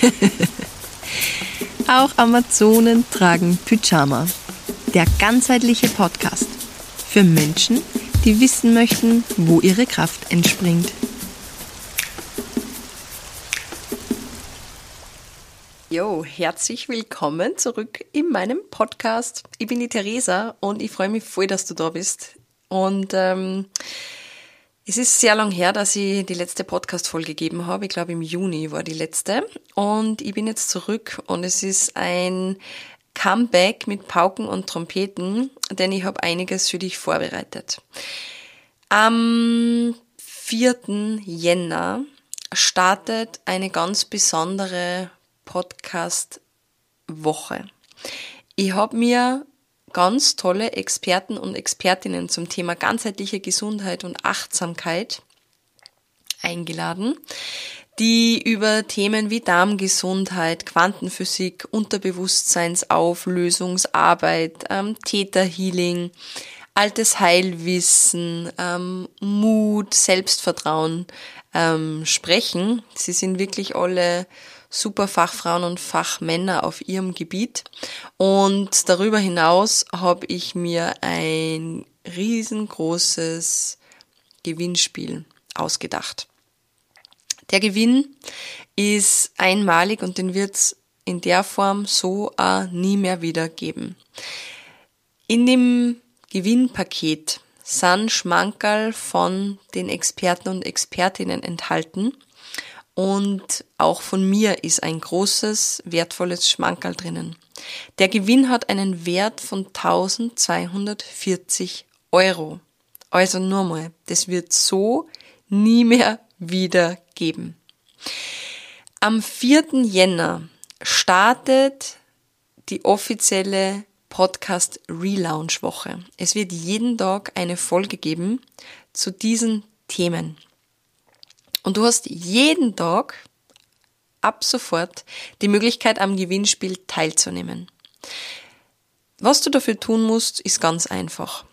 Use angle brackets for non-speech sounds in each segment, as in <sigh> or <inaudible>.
<laughs> Auch Amazonen tragen Pyjama. Der ganzheitliche Podcast für Menschen, die wissen möchten, wo ihre Kraft entspringt. Jo, herzlich willkommen zurück in meinem Podcast. Ich bin die Theresa und ich freue mich voll, dass du da bist. Und ähm, es ist sehr lang her, dass ich die letzte Podcast-Folge gegeben habe. Ich glaube, im Juni war die letzte. Und ich bin jetzt zurück und es ist ein Comeback mit Pauken und Trompeten, denn ich habe einiges für dich vorbereitet. Am 4. Jänner startet eine ganz besondere Podcast-Woche. Ich habe mir ganz tolle Experten und Expertinnen zum Thema ganzheitliche Gesundheit und Achtsamkeit eingeladen, die über Themen wie Darmgesundheit, Quantenphysik, Unterbewusstseinsauflösungsarbeit, ähm, Täterhealing, altes Heilwissen, ähm, Mut, Selbstvertrauen ähm, sprechen. Sie sind wirklich alle super Fachfrauen und Fachmänner auf ihrem Gebiet. Und darüber hinaus habe ich mir ein riesengroßes Gewinnspiel ausgedacht. Der Gewinn ist einmalig und den wird es in der Form so auch nie mehr wieder geben. In dem Gewinnpaket sind Schmankerl von den Experten und Expertinnen enthalten, und auch von mir ist ein großes, wertvolles Schmankerl drinnen. Der Gewinn hat einen Wert von 1240 Euro. Also nur mal, das wird so nie mehr wieder geben. Am 4. Jänner startet die offizielle Podcast Relaunch Woche. Es wird jeden Tag eine Folge geben zu diesen Themen. Und du hast jeden Tag ab sofort die Möglichkeit, am Gewinnspiel teilzunehmen. Was du dafür tun musst, ist ganz einfach.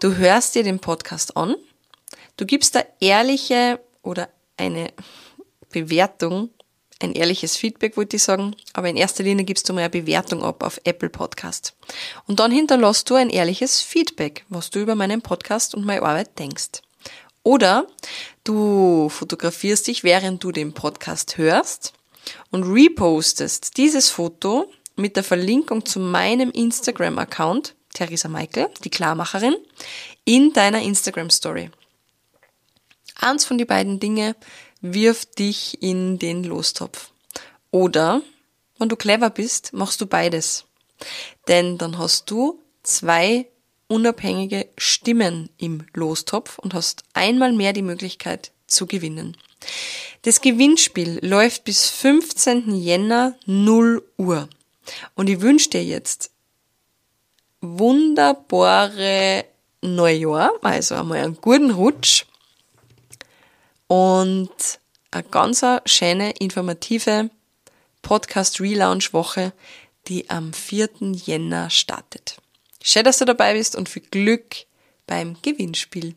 Du hörst dir den Podcast an, du gibst da ehrliche oder eine Bewertung, ein ehrliches Feedback, wollte ich sagen, aber in erster Linie gibst du mal eine Bewertung ab auf Apple Podcast. Und dann hinterlässt du ein ehrliches Feedback, was du über meinen Podcast und meine Arbeit denkst. Oder du fotografierst dich, während du den Podcast hörst und repostest dieses Foto mit der Verlinkung zu meinem Instagram-Account, Theresa Michael, die Klarmacherin, in deiner Instagram-Story. Eins von die beiden Dinge wirft dich in den Lostopf. Oder, wenn du clever bist, machst du beides. Denn dann hast du zwei unabhängige Stimmen im Lostopf und hast einmal mehr die Möglichkeit zu gewinnen. Das Gewinnspiel läuft bis 15. Jänner 0 Uhr. Und ich wünsche dir jetzt wunderbare Neujahr, also einmal einen guten Rutsch und eine ganz schöne, informative Podcast Relaunch Woche, die am 4. Jänner startet. Schön, dass du dabei bist und viel Glück beim Gewinnspiel.